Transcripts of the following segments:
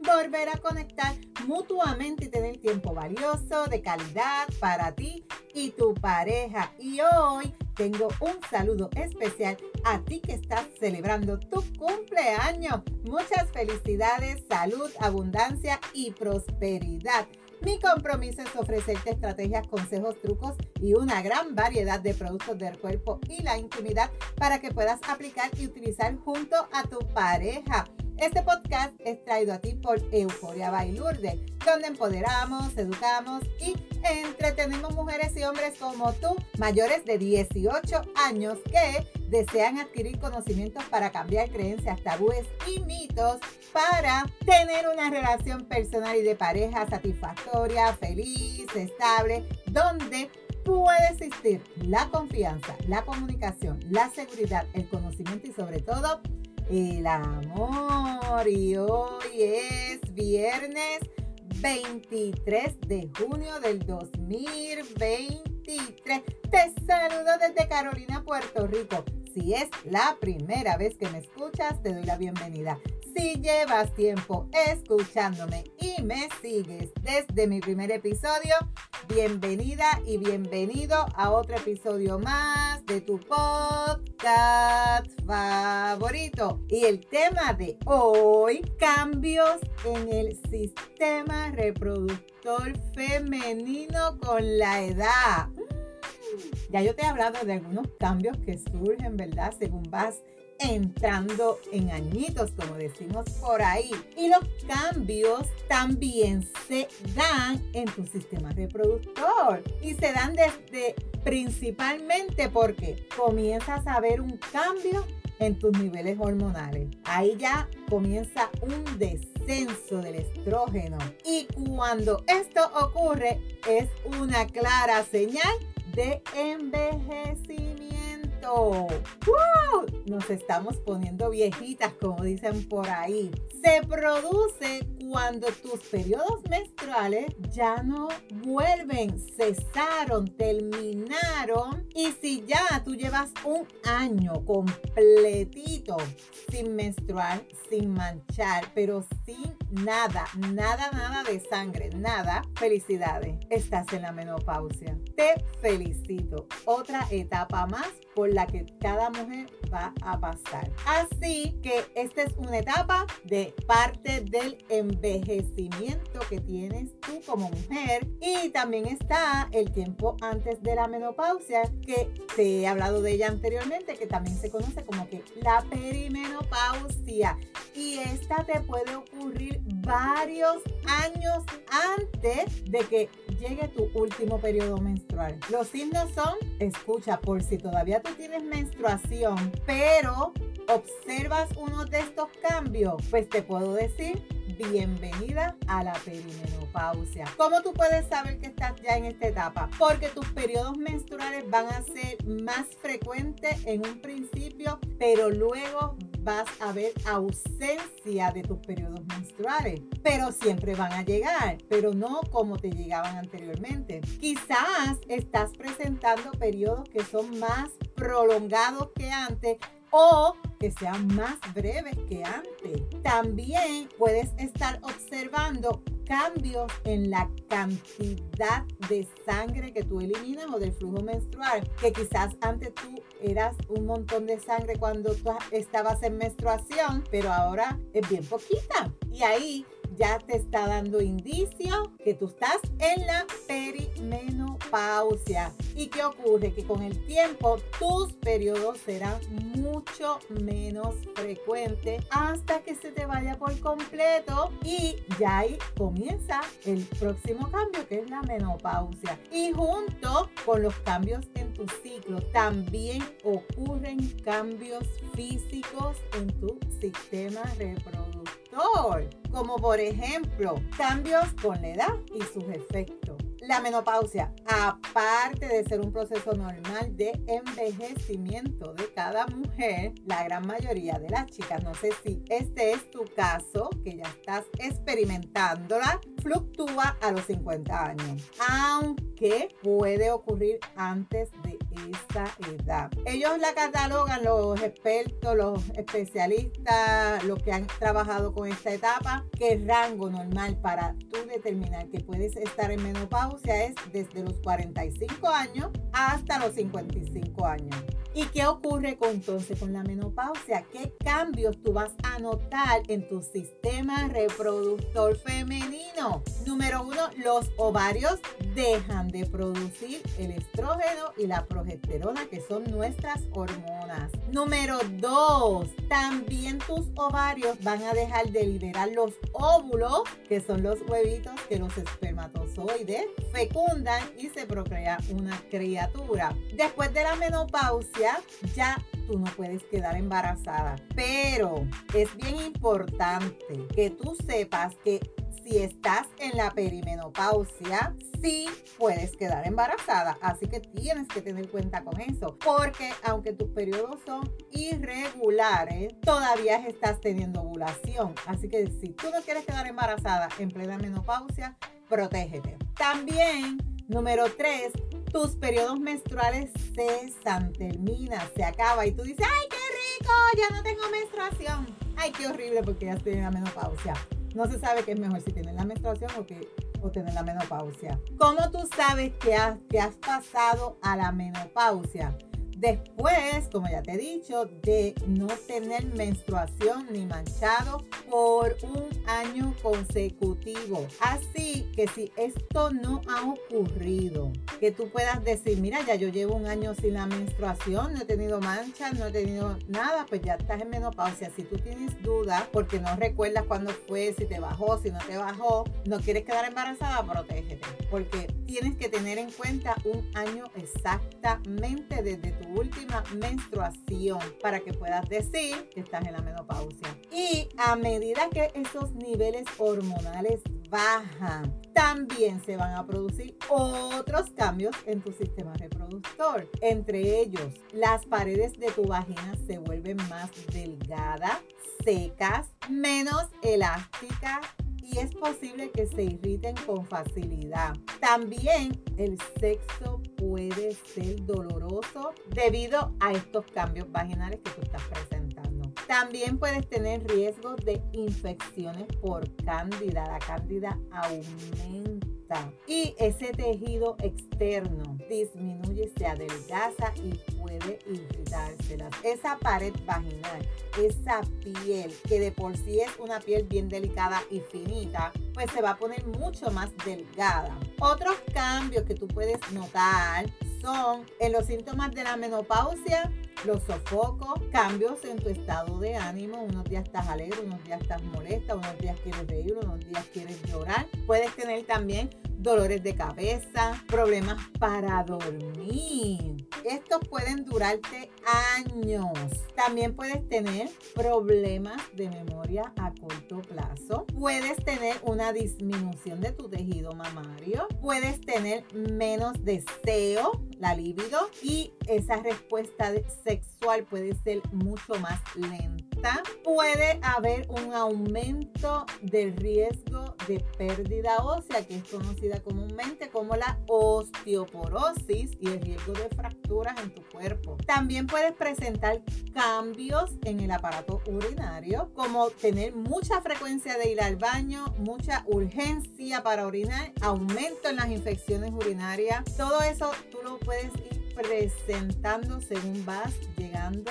volver a conectar mutuamente y tener tiempo valioso, de calidad para ti y tu pareja. Y hoy tengo un saludo especial a ti que estás celebrando tu cumpleaños. Muchas felicidades, salud, abundancia y prosperidad. Mi compromiso es ofrecerte estrategias, consejos, trucos y una gran variedad de productos del cuerpo y la intimidad para que puedas aplicar y utilizar junto a tu pareja. Este podcast es traído a ti por Euforia Bailurde, donde empoderamos, educamos y entretenemos mujeres y hombres como tú, mayores de 18 años, que desean adquirir conocimientos para cambiar creencias, tabúes y mitos para tener una relación personal y de pareja satisfactoria, feliz, estable, donde puede existir la confianza, la comunicación, la seguridad, el conocimiento y sobre todo el amor. Y hoy es viernes 23 de junio del 2023. Te saludo desde Carolina, Puerto Rico. Si es la primera vez que me escuchas, te doy la bienvenida. Si llevas tiempo escuchándome y me sigues desde mi primer episodio, bienvenida y bienvenido a otro episodio más de tu podcast favorito. Y el tema de hoy, cambios en el sistema reproductor femenino con la edad. Ya yo te he hablado de algunos cambios que surgen, ¿verdad? Según vas entrando en añitos, como decimos por ahí. Y los cambios también se dan en tu sistema reproductor. Y se dan desde principalmente porque comienzas a ver un cambio en tus niveles hormonales. Ahí ya comienza un descenso del estrógeno. Y cuando esto ocurre es una clara señal de envejecimiento. ¡Wow! Nos estamos poniendo viejitas, como dicen por ahí. Se produce cuando tus periodos menstruales ya no vuelven, cesaron, terminaron. Y si ya tú llevas un año completito sin menstruar, sin manchar, pero sin nada, nada, nada de sangre, nada, felicidades, estás en la menopausia. Te felicito. Otra etapa más la que cada mujer va a pasar. Así que esta es una etapa de parte del envejecimiento que tienes tú como mujer y también está el tiempo antes de la menopausia que te he hablado de ella anteriormente que también se conoce como que la perimenopausia y esta te puede ocurrir varios años antes de que llegue tu último periodo menstrual. Los signos son, escucha, por si todavía tú tienes menstruación, pero observas uno de estos cambios, pues te puedo decir bienvenida a la perimenopausia. ¿Cómo tú puedes saber que estás ya en esta etapa? Porque tus periodos menstruales van a ser más frecuentes en un principio, pero luego vas a ver ausencia de tus periodos menstruales, pero siempre van a llegar, pero no como te llegaban anteriormente. Quizás estás presentando periodos que son más prolongados que antes o que sean más breves que antes. También puedes estar observando cambios en la cantidad de sangre que tú eliminas o del flujo menstrual, que quizás antes tú eras un montón de sangre cuando tú estabas en menstruación, pero ahora es bien poquita. Y ahí ya te está dando indicio que tú estás en la perimenopausia. ¿Y qué ocurre? Que con el tiempo tus periodos serán mucho menos frecuentes hasta que se te vaya por completo y ya ahí comienza el próximo cambio que es la menopausia. Y junto con los cambios en tu ciclo también ocurren cambios físicos en tu sistema reproductivo como por ejemplo cambios con la edad y sus efectos. La menopausia, aparte de ser un proceso normal de envejecimiento de cada mujer, la gran mayoría de las chicas, no sé si este es tu caso, que ya estás experimentándola, fluctúa a los 50 años, aunque puede ocurrir antes de esa edad. Ellos la catalogan, los expertos, los especialistas, los que han trabajado con esta etapa, que el rango normal para tú determinar que puedes estar en menopausia es desde los 45 años hasta los 55 años. ¿Y qué ocurre con, entonces con la menopausia? ¿Qué cambios tú vas a notar en tu sistema reproductor femenino? Número uno, los ovarios dejan de producir el estrógeno y la progesterona, que son nuestras hormonas. Número dos, también tus ovarios van a dejar de liberar los óvulos, que son los huevitos que los espermatozoides fecundan y se procrea una criatura. Después de la menopausia, ya tú no puedes quedar embarazada. Pero es bien importante que tú sepas que si estás en la perimenopausia, sí puedes quedar embarazada. Así que tienes que tener cuenta con eso. Porque aunque tus periodos son irregulares, todavía estás teniendo ovulación. Así que si tú no quieres quedar embarazada en plena menopausia, protégete. También, número 3, tus periodos menstruales cesan, termina, se acaba y tú dices, ¡ay, qué rico! Ya no tengo menstruación. ¡Ay, qué horrible porque ya estoy en la menopausia! No se sabe qué es mejor si tienes la menstruación o, que, o tener la menopausia. ¿Cómo tú sabes que has, que has pasado a la menopausia? Después, como ya te he dicho, de no tener menstruación ni manchado por un año consecutivo. Así que si esto no ha ocurrido, que tú puedas decir, mira, ya yo llevo un año sin la menstruación, no he tenido manchas, no he tenido nada, pues ya estás en menopausia. Si tú tienes dudas porque no recuerdas cuándo fue, si te bajó, si no te bajó, no quieres quedar embarazada, protégete. Porque tienes que tener en cuenta un año exactamente desde tu última menstruación para que puedas decir que estás en la menopausia. Y a medida que esos niveles hormonales bajan, también se van a producir otros cambios en tu sistema reproductor. Entre ellos, las paredes de tu vagina se vuelven más delgadas, secas, menos elásticas y es posible que se irriten con facilidad. También el sexo puede ser doloroso debido a estos cambios vaginales que tú estás presentando. También puedes tener riesgos de infecciones por cándida. La cándida aumenta y ese tejido externo disminuye, se adelgaza y puede irritarse. Esa pared vaginal, esa piel que de por sí es una piel bien delicada y finita, pues se va a poner mucho más delgada. Otros cambios que tú puedes notar son en los síntomas de la menopausia, los sofocos, cambios en tu estado de ánimo. Unos días estás alegre, unos días estás molesta, unos días quieres reír, unos días quieres llorar. Puedes tener también dolores de cabeza, problemas para dormir. Estos pueden durarte años. También puedes tener problemas de memoria a corto plazo. Puedes tener una disminución de tu tejido mamario. Puedes tener menos deseo, la libido, y esa respuesta sexual puede ser mucho más lenta puede haber un aumento del riesgo de pérdida ósea, que es conocida comúnmente como la osteoporosis y el riesgo de fracturas en tu cuerpo. También puedes presentar cambios en el aparato urinario, como tener mucha frecuencia de ir al baño, mucha urgencia para orinar, aumento en las infecciones urinarias. Todo eso tú lo puedes ir presentando según vas llegando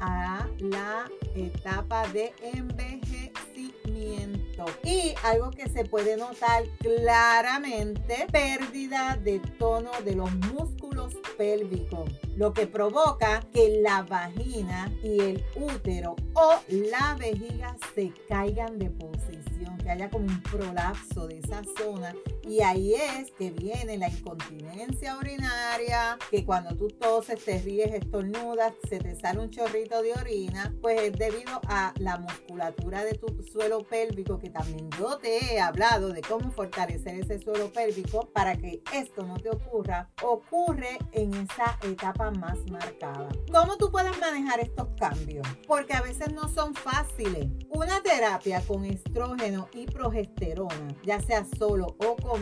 a la etapa de envejecimiento. Y algo que se puede notar claramente, pérdida de tono de los músculos pélvicos. lo que provoca que la vagina y el útero o la vejiga se caigan de posición, que haya como un prolapso de esa zona y ahí es que viene la incontinencia urinaria, que cuando tú toses, te ríes, estornudas, se te sale un chorrito de orina, pues es debido a la musculatura de tu suelo pélvico, que también yo te he hablado de cómo fortalecer ese suelo pélvico para que esto no te ocurra, ocurre en esa etapa más marcada. ¿Cómo tú puedes manejar estos cambios? Porque a veces no son fáciles. Una terapia con estrógeno y progesterona, ya sea solo o con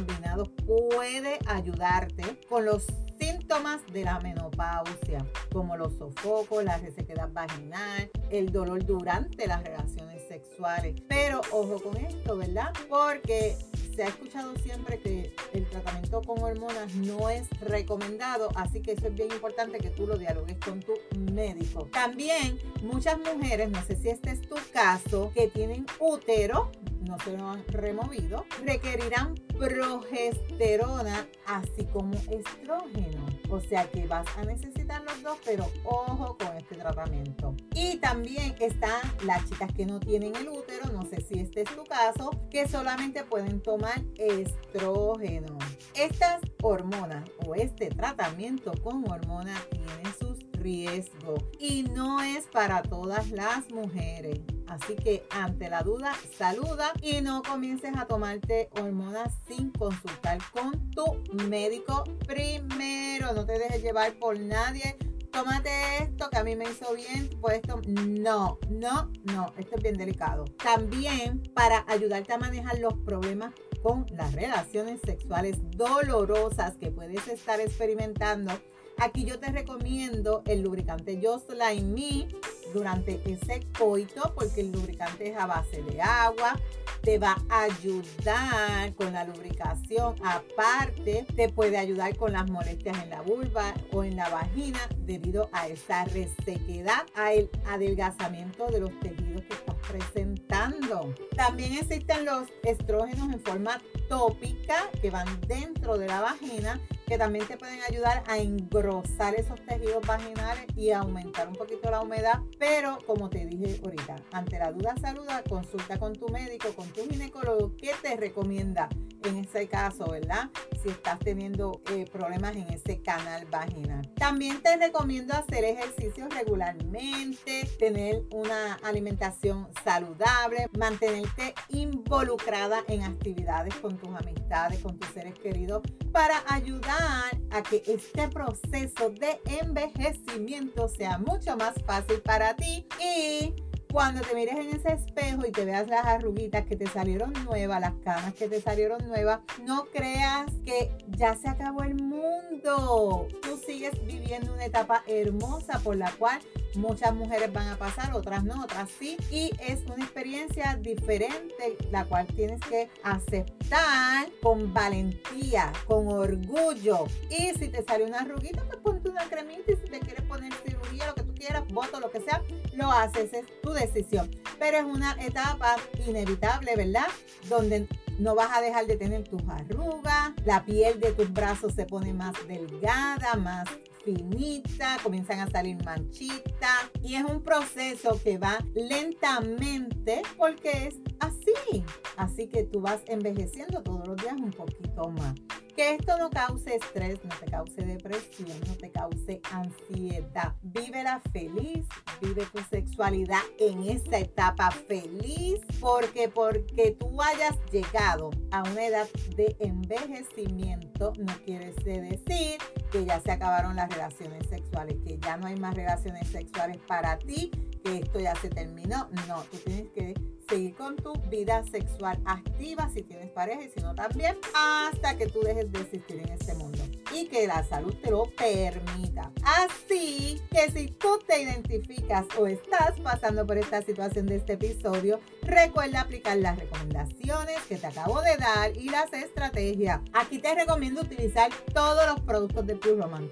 puede ayudarte con los síntomas de la menopausia, como los sofocos, la resequedad vaginal, el dolor durante las relaciones sexuales. Pero ojo con esto, ¿verdad? Porque se ha escuchado siempre que el tratamiento con hormonas no es recomendado, así que eso es bien importante que tú lo dialogues con tu médico. También muchas mujeres, no sé si este es tu caso, que tienen útero, no se lo han removido, requerirán progesterona así como estrógeno. O sea que vas a necesitar los dos, pero ojo con este tratamiento. Y también están las chicas que no tienen el útero, no sé si este es tu caso, que solamente pueden tomar estrógeno. Estas hormonas o este tratamiento con hormonas tiene sus riesgos y no es para todas las mujeres. Así que ante la duda, saluda y no comiences a tomarte hormonas sin consultar con tu médico primero. No te dejes llevar por nadie. Tómate esto que a mí me hizo bien, pues esto no, no, no, esto es bien delicado. También para ayudarte a manejar los problemas con las relaciones sexuales dolorosas que puedes estar experimentando, aquí yo te recomiendo el lubricante Just Like Me durante ese coito porque el lubricante es a base de agua, te va a ayudar con la lubricación, aparte te puede ayudar con las molestias en la vulva o en la vagina debido a esa resequedad, al adelgazamiento de los tejidos que estás presentando. También existen los estrógenos en forma tópica que van dentro de la vagina que también te pueden ayudar a engrosar esos tejidos vaginales y aumentar un poquito la humedad. Pero como te dije ahorita, ante la duda saluda, consulta con tu médico, con tu ginecólogo, ¿qué te recomienda en ese caso, verdad? Si estás teniendo eh, problemas en ese canal vaginal. También te recomiendo hacer ejercicios regularmente, tener una alimentación saludable, mantenerte involucrada en actividades con tus amistades, con tus seres queridos, para ayudar a que este proceso de envejecimiento sea mucho más fácil para ti y cuando te mires en ese espejo y te veas las arruguitas que te salieron nuevas, las canas que te salieron nuevas, no creas que ya se acabó el mundo. Tú sigues viviendo una etapa hermosa por la cual muchas mujeres van a pasar, otras no, otras sí. Y es una experiencia diferente, la cual tienes que aceptar con valentía, con orgullo. Y si te sale una arruguita, pues ponte una cremita y si te quieres poner cirugía, lo que quieras, voto, lo que sea, lo haces, es tu decisión. Pero es una etapa inevitable, ¿verdad? Donde no vas a dejar de tener tus arrugas, la piel de tus brazos se pone más delgada, más finita, comienzan a salir manchitas y es un proceso que va lentamente porque es así. Así que tú vas envejeciendo todos los días un poquito más. Que esto no cause estrés, no te cause depresión, no te cause ansiedad. Vívela feliz, vive tu sexualidad en esa etapa feliz, porque porque tú hayas llegado a una edad de envejecimiento no quiere decir que ya se acabaron las relaciones sexuales, que ya no hay más relaciones sexuales para ti, que esto ya se terminó. No, tú tienes que seguir con tu vida sexual activa si tienes pareja y si no también, hasta que tú dejes de existir en este mundo y que la salud te lo permita. Así que si tú te identificas o estás pasando por esta situación de este episodio, recuerda aplicar las recomendaciones que te acabo de dar y las estrategias. Aquí te recomiendo utilizar todos los productos de Pure Roman,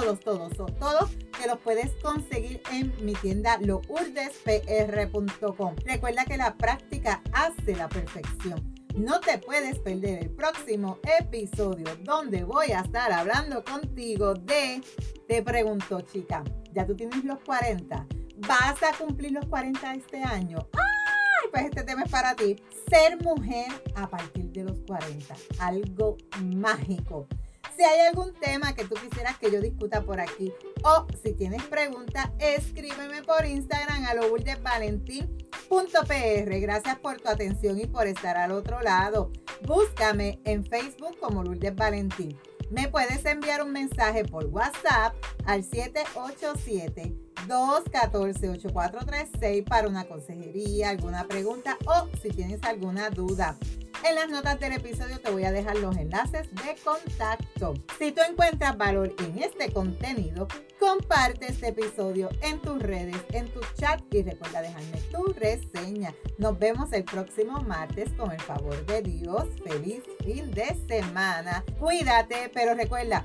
todos todos, todos, todos, que los puedes conseguir en mi tienda lourdespr.com. Recuerda que la práctica hace la perfección. No te puedes perder el próximo episodio donde voy a estar hablando contigo de, te pregunto chica, ya tú tienes los 40, vas a cumplir los 40 este año. ¡Ay! Pues este tema es para ti. Ser mujer a partir de los 40, algo mágico. Si hay algún tema que tú quisieras que yo discuta por aquí o si tienes preguntas, escríbeme por Instagram a lourdesvalentín.pr. Gracias por tu atención y por estar al otro lado. Búscame en Facebook como Lourdes Valentín. Me puedes enviar un mensaje por WhatsApp al 787 214-8436 para una consejería, alguna pregunta o si tienes alguna duda. En las notas del episodio te voy a dejar los enlaces de contacto. Si tú encuentras valor en este contenido, comparte este episodio en tus redes, en tu chat y recuerda dejarme tu reseña. Nos vemos el próximo martes con el favor de Dios. Feliz fin de semana. Cuídate, pero recuerda,